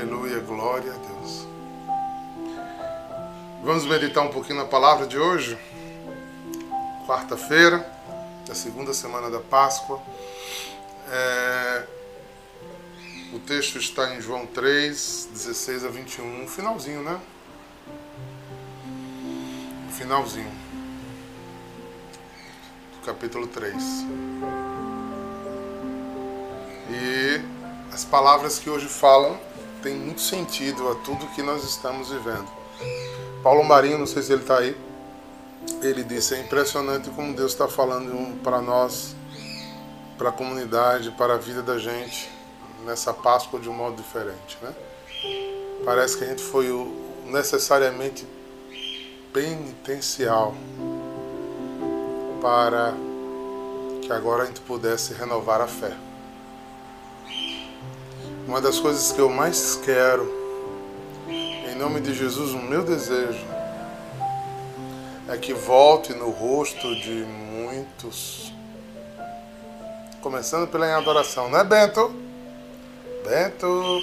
Aleluia, glória a Deus. Vamos meditar um pouquinho na palavra de hoje. Quarta-feira, da segunda semana da Páscoa. É... O texto está em João 3, 16 a 21, finalzinho, né? finalzinho do capítulo 3. E as palavras que hoje falam têm muito sentido a tudo que nós estamos vivendo. Paulo Marinho, não sei se ele está aí, ele disse: é impressionante como Deus está falando para nós, para a comunidade, para a vida da gente, nessa Páscoa de um modo diferente. Né? Parece que a gente foi necessariamente penitencial para que agora a gente pudesse renovar a fé. Uma das coisas que eu mais quero, em nome de Jesus, o meu desejo, é que volte no rosto de muitos, começando pela adoração, não é Bento? Bento!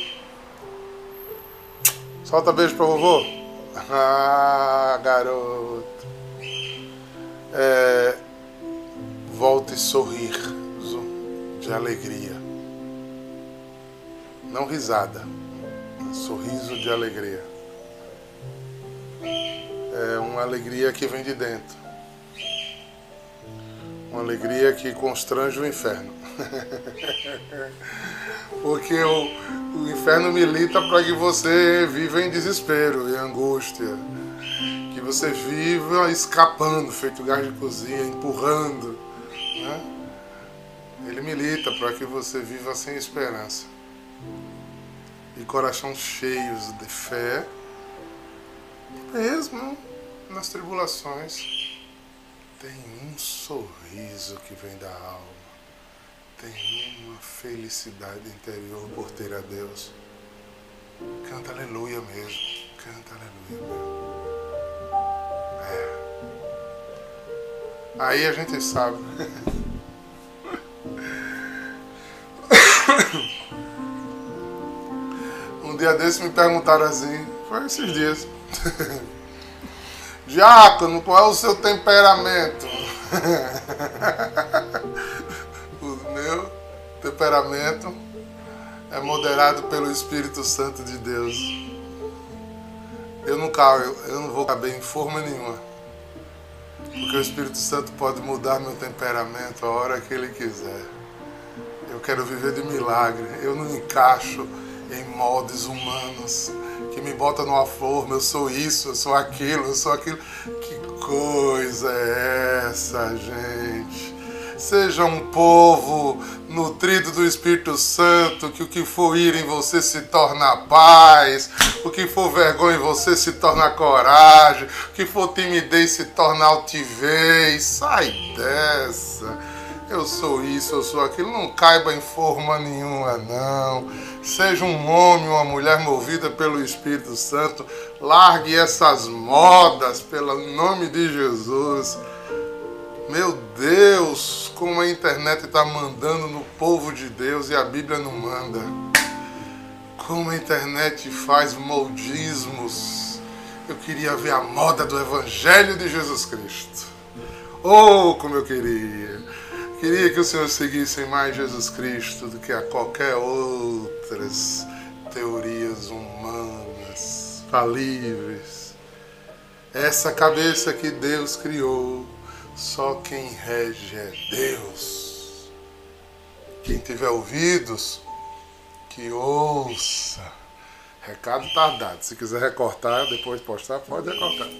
Solta beijo para vovô. Ah, garoto. É, volte sorriso de alegria. Não risada, sorriso de alegria. É uma alegria que vem de dentro. Uma alegria que constrange o inferno. Porque o, o inferno milita para que você viva em desespero e angústia. Que você viva escapando, feito gás de cozinha, empurrando. Né? Ele milita para que você viva sem esperança. E coração cheios de fé, mesmo nas tribulações, tem um sorriso que vem da alma tem uma felicidade interior por ter a Deus. Canta aleluia mesmo. Canta aleluia mesmo. É. Aí a gente sabe. dia desse me perguntaram assim, foi esses dias. Diácono, qual é o seu temperamento? meu temperamento é moderado pelo Espírito Santo de Deus. Eu caio, eu não vou caber em forma nenhuma. Porque o Espírito Santo pode mudar meu temperamento a hora que ele quiser. Eu quero viver de milagre. Eu não encaixo em moldes humanos que me bota numa forma, eu sou isso, eu sou aquilo, eu sou aquilo. Que coisa é essa, gente? Seja um povo nutrido do Espírito Santo, que o que for ir em você se torna paz, o que for vergonha em você se torna coragem, o que for timidez se torna altivez. Sai dessa. Eu sou isso, eu sou aquilo. Não caiba em forma nenhuma, não. Seja um homem, uma mulher movida pelo Espírito Santo. Largue essas modas, pelo nome de Jesus. Meu Deus, como a internet está mandando no povo de Deus e a Bíblia não manda. Como a internet faz moldismos. Eu queria ver a moda do Evangelho de Jesus Cristo. Oh, como eu queria. Queria que o Senhor seguisse mais Jesus Cristo do que a qualquer outras teorias humanas, falíveis. Essa cabeça que Deus criou só quem rege é Deus. Quem tiver ouvidos, que ouça. Recado está dado. Se quiser recortar, depois postar, pode recortar.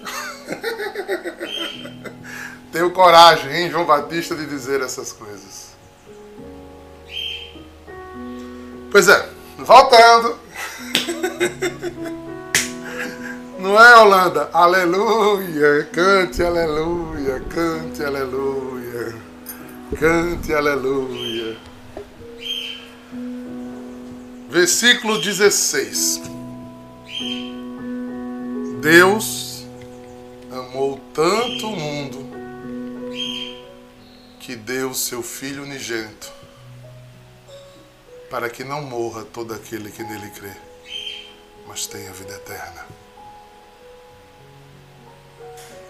Tenho coragem, hein, João Batista, de dizer essas coisas. Pois é, voltando. Não é, Holanda? Aleluia, cante aleluia, cante aleluia, cante aleluia. Versículo 16. Deus amou tanto o mundo que deu seu Filho unigênito para que não morra todo aquele que nele crê mas tem a vida eterna.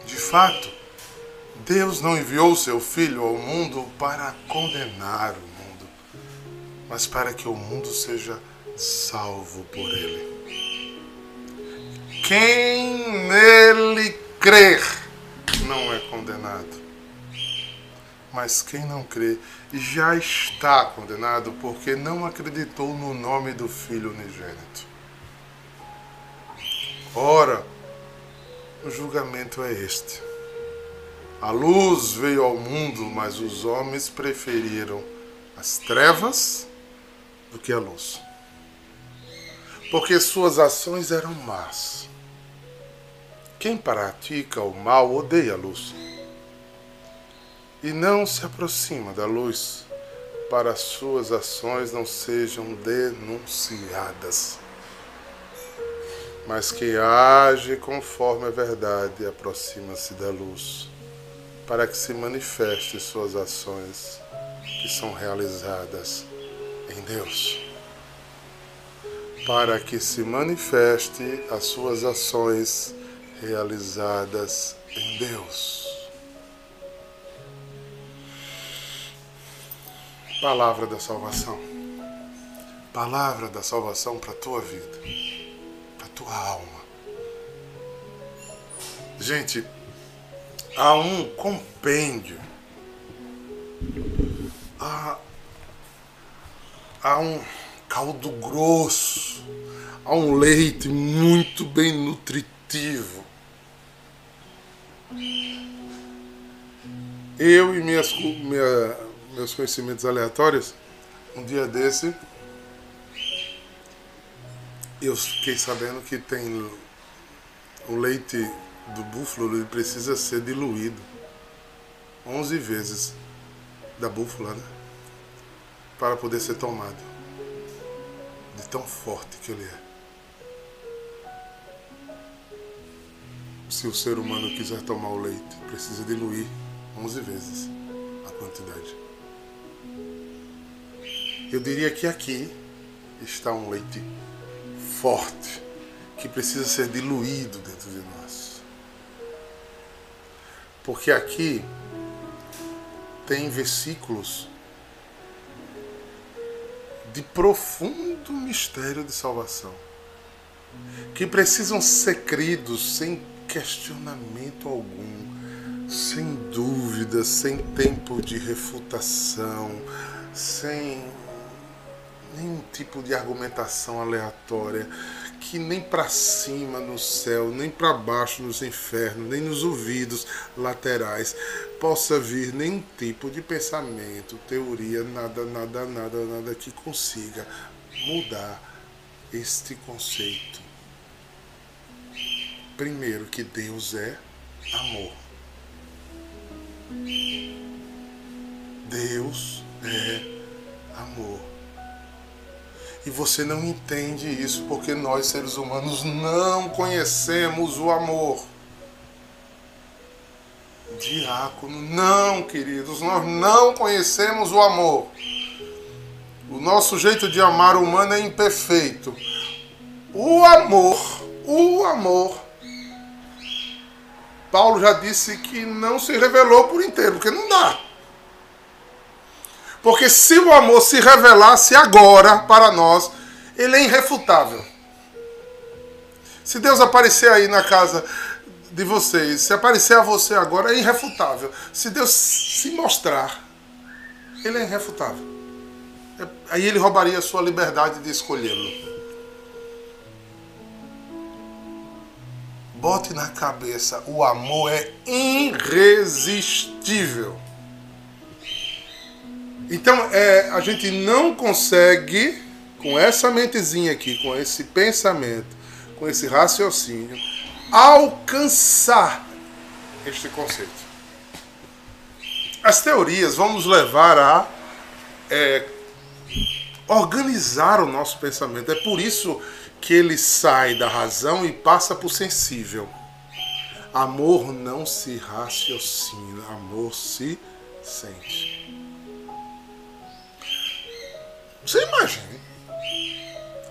De fato, Deus não enviou seu Filho ao mundo para condenar o mundo, mas para que o mundo seja salvo por ele. Quem nele crer não é condenado. Mas quem não crê já está condenado porque não acreditou no nome do Filho unigênito. Ora, o julgamento é este. A luz veio ao mundo, mas os homens preferiram as trevas do que a luz. Porque suas ações eram más. Quem pratica o mal odeia a luz e não se aproxima da luz para suas ações não sejam denunciadas. Mas quem age conforme a verdade aproxima-se da luz, para que se manifeste suas ações que são realizadas em Deus. Para que se manifeste as suas ações realizadas em Deus. Palavra da salvação. Palavra da salvação para a tua vida, para a tua alma. Gente, há um compêndio, há, há um caldo grosso, há um leite muito bem nutritivo. Eu e minhas, minha, meus conhecimentos aleatórios, um dia desse eu fiquei sabendo que tem o leite do búfalo ele precisa ser diluído 11 vezes da búfala né? para poder ser tomado de tão forte que ele é. Se o ser humano quiser tomar o leite, precisa diluir 11 vezes a quantidade. Eu diria que aqui está um leite forte que precisa ser diluído dentro de nós. Porque aqui tem versículos de profundo mistério de salvação que precisam ser cridos sem questionamento algum, sem dúvida, sem tempo de refutação, sem nenhum tipo de argumentação aleatória que nem para cima no céu, nem para baixo nos infernos, nem nos ouvidos laterais possa vir nenhum tipo de pensamento, teoria, nada, nada, nada, nada que consiga mudar este conceito. Primeiro que Deus é amor. Deus é amor. E você não entende isso porque nós, seres humanos, não conhecemos o amor. Diácono, não, queridos, nós não conhecemos o amor. O nosso jeito de amar humano é imperfeito. O amor, o amor. Paulo já disse que não se revelou por inteiro, porque não dá. Porque se o amor se revelasse agora para nós, ele é irrefutável. Se Deus aparecer aí na casa de vocês, se aparecer a você agora, é irrefutável. Se Deus se mostrar, ele é irrefutável. É, aí ele roubaria a sua liberdade de escolhê-lo. Bote na cabeça, o amor é irresistível. Então, é, a gente não consegue, com essa mentezinha aqui, com esse pensamento, com esse raciocínio, alcançar este conceito. As teorias vão nos levar a é, organizar o nosso pensamento. É por isso que ele sai da razão e passa para o sensível. Amor não se raciocina, amor se sente. Você imagine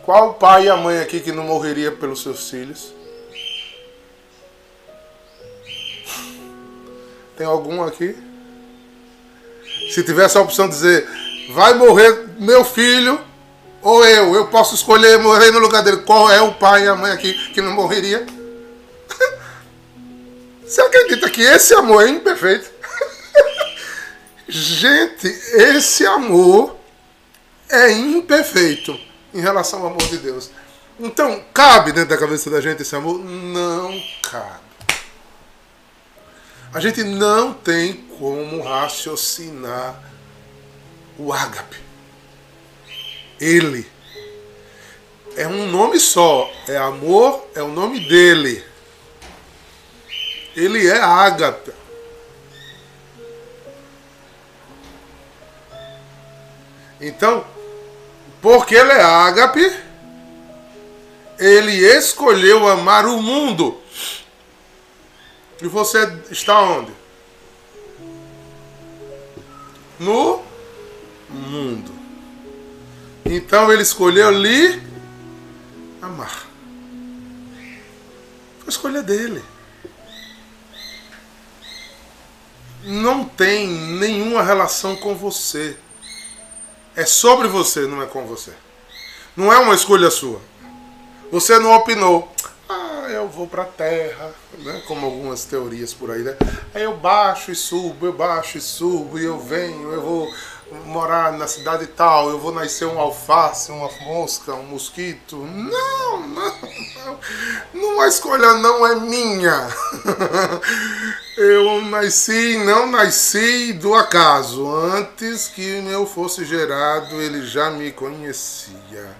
Qual pai e a mãe aqui que não morreria pelos seus filhos? Tem algum aqui? Se tivesse a opção de dizer, vai morrer meu filho ou eu, eu posso escolher morrer no lugar dele. Qual é o pai e a mãe aqui que não morreria? Você acredita que esse amor é imperfeito? Gente, esse amor é imperfeito em relação ao amor de Deus. Então, cabe dentro da cabeça da gente esse amor? Não cabe. A gente não tem como raciocinar o ágape. Ele é um nome só, é amor, é o nome dele. Ele é ágape. Então, porque ele é ágape, ele escolheu amar o mundo. E você está onde? No mundo. Então ele escolheu lhe amar. Foi escolha dele. Não tem nenhuma relação com você. É sobre você, não é com você. Não é uma escolha sua. Você não opinou. Ah, eu vou para a Terra, né? como algumas teorias por aí, né? Aí eu baixo e subo, eu baixo e subo, e eu venho, eu vou morar na cidade tal, eu vou nascer um alface, uma mosca, um mosquito. Não, não, não. Não a escolha não é minha. Eu nasci, não nasci do acaso. Antes que eu fosse gerado, ele já me conhecia.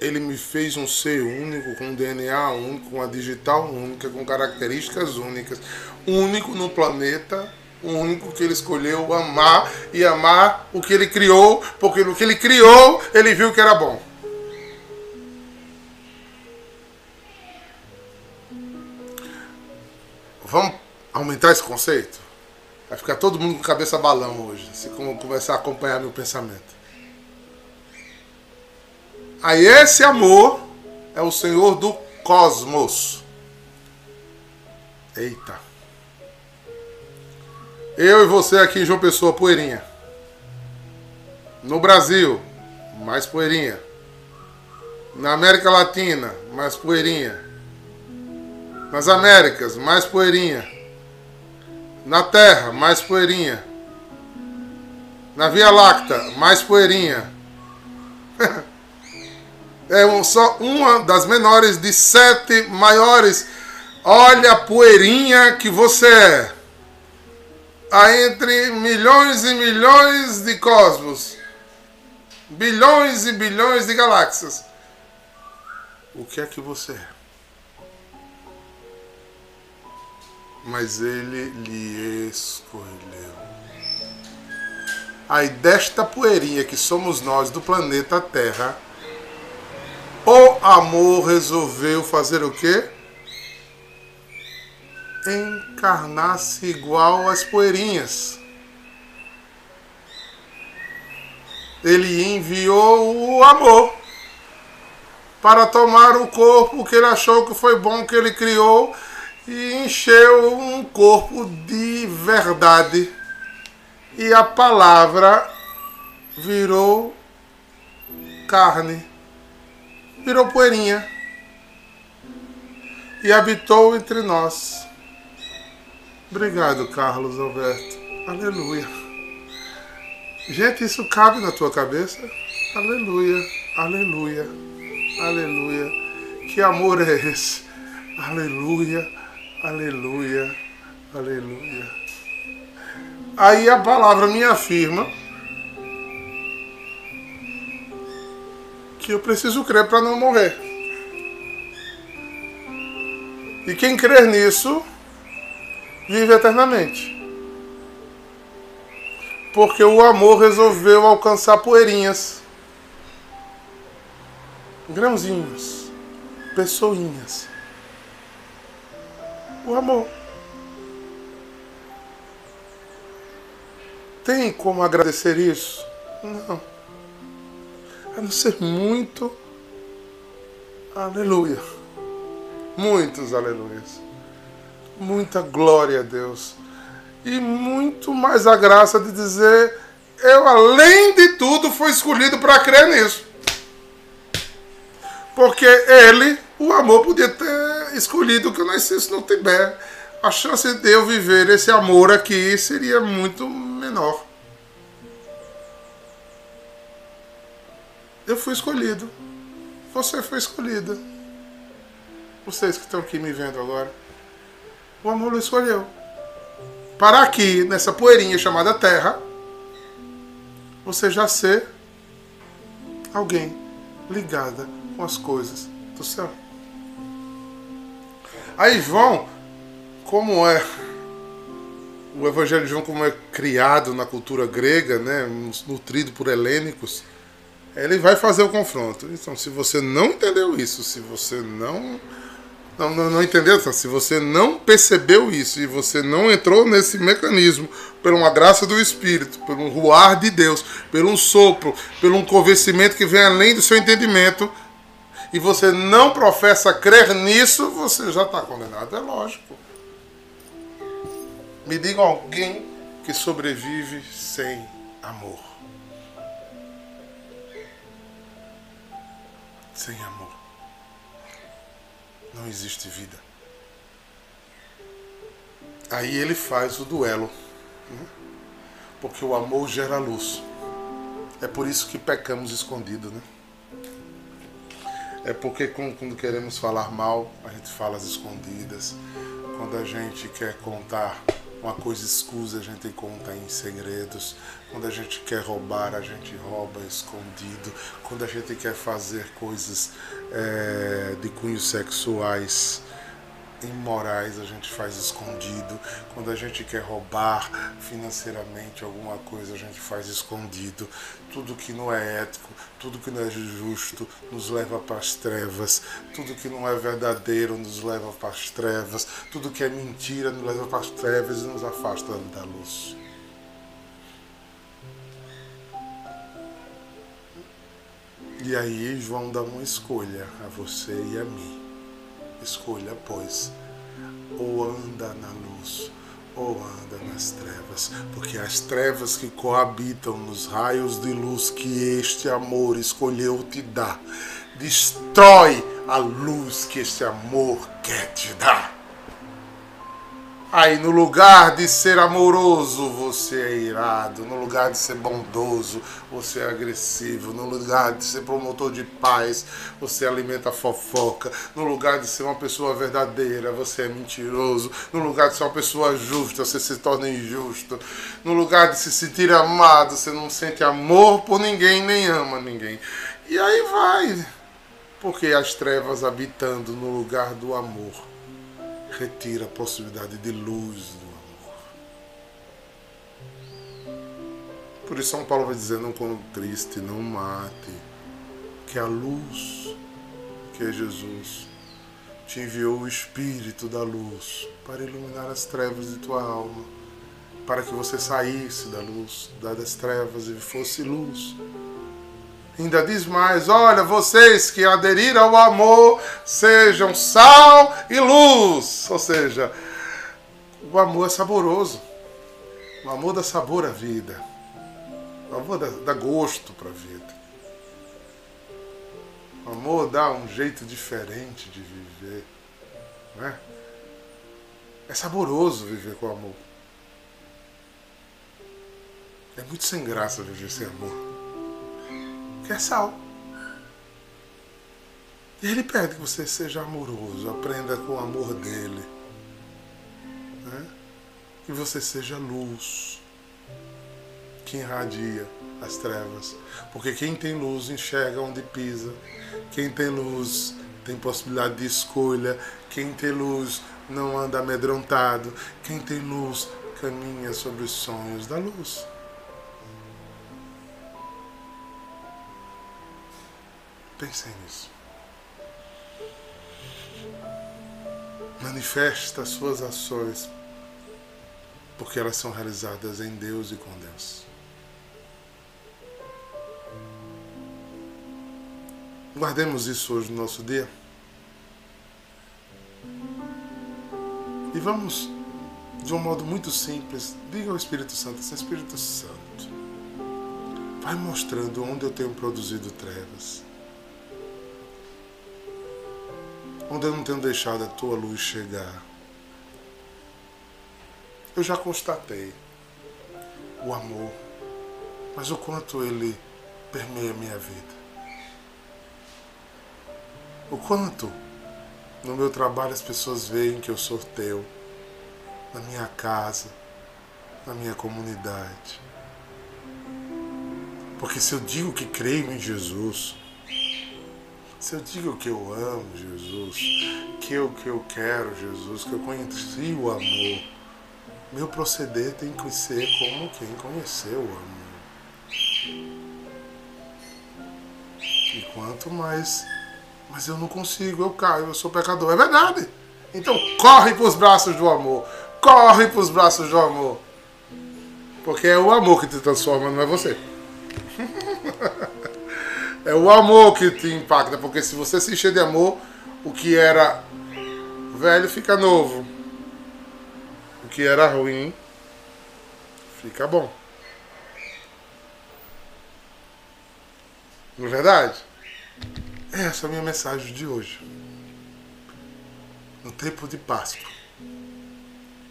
Ele me fez um ser único, com DNA único, com uma digital única, com características únicas, único no planeta o único que ele escolheu amar e amar o que ele criou, porque no que ele criou, ele viu que era bom. Vamos aumentar esse conceito? Vai ficar todo mundo com cabeça balão hoje, se começar a acompanhar meu pensamento. Aí esse amor é o Senhor do cosmos. Eita. Eu e você aqui em João Pessoa, poeirinha. No Brasil, mais poeirinha. Na América Latina, mais poeirinha. Nas Américas, mais poeirinha. Na Terra, mais poeirinha. Na Via Láctea, mais poeirinha. é só uma das menores de sete maiores. Olha a poeirinha que você é há entre milhões e milhões de cosmos, bilhões e bilhões de galáxias. O que é que você é? Mas ele lhe escolheu. Aí desta poeirinha que somos nós do planeta Terra, o amor resolveu fazer o quê? Encarnasse igual às poeirinhas. Ele enviou o amor para tomar o corpo que ele achou que foi bom que ele criou e encheu um corpo de verdade. E a palavra virou carne, virou poeirinha e habitou entre nós. Obrigado, Carlos Alberto. Aleluia. Gente, isso cabe na tua cabeça? Aleluia, aleluia, aleluia. Que amor é esse? Aleluia, aleluia, aleluia. Aí a palavra me afirma que eu preciso crer para não morrer. E quem crer nisso vive eternamente. Porque o amor resolveu alcançar poeirinhas, grãozinhos, pessoinhas. O amor. Tem como agradecer isso? Não. a não ser muito aleluia. Muitos aleluias. Muita glória a Deus. E muito mais a graça de dizer: eu, além de tudo, fui escolhido para crer nisso. Porque ele, o amor, podia ter escolhido que eu nascesse no Tibete. A chance de eu viver esse amor aqui seria muito menor. Eu fui escolhido. Você foi escolhida. Vocês que estão aqui me vendo agora. O amor o escolheu. Para aqui, nessa poeirinha chamada Terra, você já ser alguém ligada com as coisas do céu. Aí João, como é o Evangelho de João, como é criado na cultura grega, né, nutrido por helênicos, ele vai fazer o confronto. Então, se você não entendeu isso, se você não não, não, não entendeu? Se você não percebeu isso e você não entrou nesse mecanismo por uma graça do Espírito, por um ruar de Deus, por um sopro, por um convencimento que vem além do seu entendimento, e você não professa crer nisso, você já está condenado. É lógico. Me diga alguém que sobrevive sem amor. Sem amor. Não existe vida. Aí ele faz o duelo. Né? Porque o amor gera luz. É por isso que pecamos escondido, né? É porque quando queremos falar mal, a gente fala às escondidas. Quando a gente quer contar uma coisa escusa, a gente conta em segredos. Quando a gente quer roubar, a gente rouba escondido. Quando a gente quer fazer coisas é, de cunhos sexuais imorais, a gente faz escondido. Quando a gente quer roubar financeiramente alguma coisa, a gente faz escondido. Tudo que não é ético, tudo que não é justo, nos leva para as trevas. Tudo que não é verdadeiro nos leva para as trevas. Tudo que é mentira nos leva para as trevas e nos afasta da luz. E aí João dá uma escolha a você e a mim. Escolha, pois, ou anda na luz ou anda nas trevas, porque as trevas que coabitam nos raios de luz que este amor escolheu te dar, destrói a luz que este amor quer te dar. Aí, no lugar de ser amoroso, você é irado. No lugar de ser bondoso, você é agressivo. No lugar de ser promotor de paz, você alimenta fofoca. No lugar de ser uma pessoa verdadeira, você é mentiroso. No lugar de ser uma pessoa justa, você se torna injusto. No lugar de se sentir amado, você não sente amor por ninguém, nem ama ninguém. E aí vai. Porque as trevas habitando no lugar do amor retira a possibilidade de luz do amor. Por isso São Paulo vai dizer, não quando triste, não mate, que a luz, que é Jesus, te enviou o Espírito da luz para iluminar as trevas de tua alma, para que você saísse da luz, das trevas e fosse luz. Ainda diz mais: olha, vocês que aderiram ao amor, sejam sal e luz. Ou seja, o amor é saboroso. O amor dá sabor à vida. O amor dá, dá gosto para a vida. O amor dá um jeito diferente de viver. Né? É saboroso viver com amor. É muito sem graça viver sem amor que é sal. E ele pede que você seja amoroso, aprenda com o amor dele. Né? Que você seja luz que irradia as trevas. Porque quem tem luz enxerga onde pisa. Quem tem luz tem possibilidade de escolha. Quem tem luz não anda amedrontado. Quem tem luz caminha sobre os sonhos da luz. Pensem nisso. Manifesta as suas ações, porque elas são realizadas em Deus e com Deus. Guardemos isso hoje no nosso dia. E vamos, de um modo muito simples, diga ao Espírito Santo, assim, Espírito Santo, vai mostrando onde eu tenho produzido trevas. Onde eu não tenho deixado a tua luz chegar. Eu já constatei o amor, mas o quanto ele permeia minha vida. O quanto no meu trabalho as pessoas veem que eu sou teu, na minha casa, na minha comunidade. Porque se eu digo que creio em Jesus, se eu digo que eu amo Jesus, que eu que eu quero Jesus, que eu conheci o amor, meu proceder tem que ser como quem conheceu o amor. E quanto mais, mas eu não consigo, eu caio, eu sou pecador. É verdade. Então corre para os braços do amor. Corre para os braços do amor. Porque é o amor que te transforma, não é você. é o amor que te impacta. Porque se você se encher de amor, o que era velho fica novo que era ruim fica bom. Não é verdade? Essa é a minha mensagem de hoje. No tempo de Páscoa.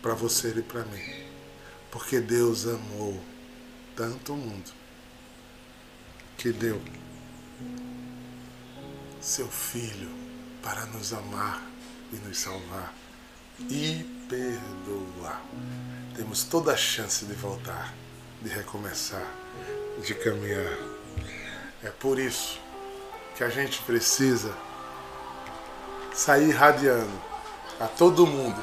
Para você e para mim. Porque Deus amou tanto o mundo que deu seu Filho para nos amar e nos salvar e perdoar. Temos toda a chance de voltar, de recomeçar, de caminhar. É por isso que a gente precisa sair irradiando a todo mundo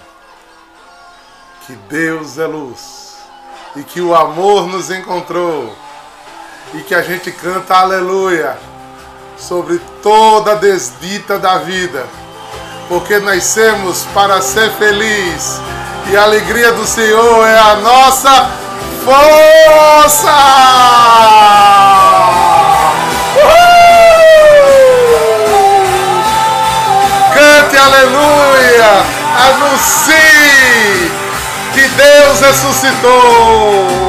que Deus é luz e que o amor nos encontrou e que a gente canta aleluia sobre toda desdita da vida porque nascemos para ser feliz e a alegria do Senhor é a nossa força. Cante aleluia, anuncie que Deus ressuscitou.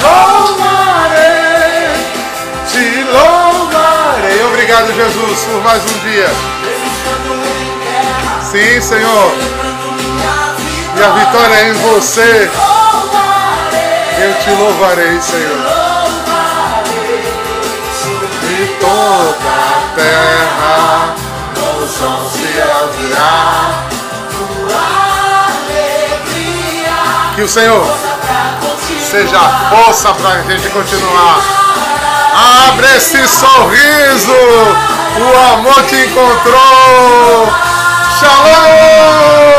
Louvarei, te louvarei. Obrigado, Jesus, por mais um dia. Sim, Senhor. E a vitória é em você. Eu te louvarei, Senhor. E toda a terra o som se ouvirá. Que o Senhor seja força para a gente continuar. Abre esse sorriso, o amor te encontrou. Shalom!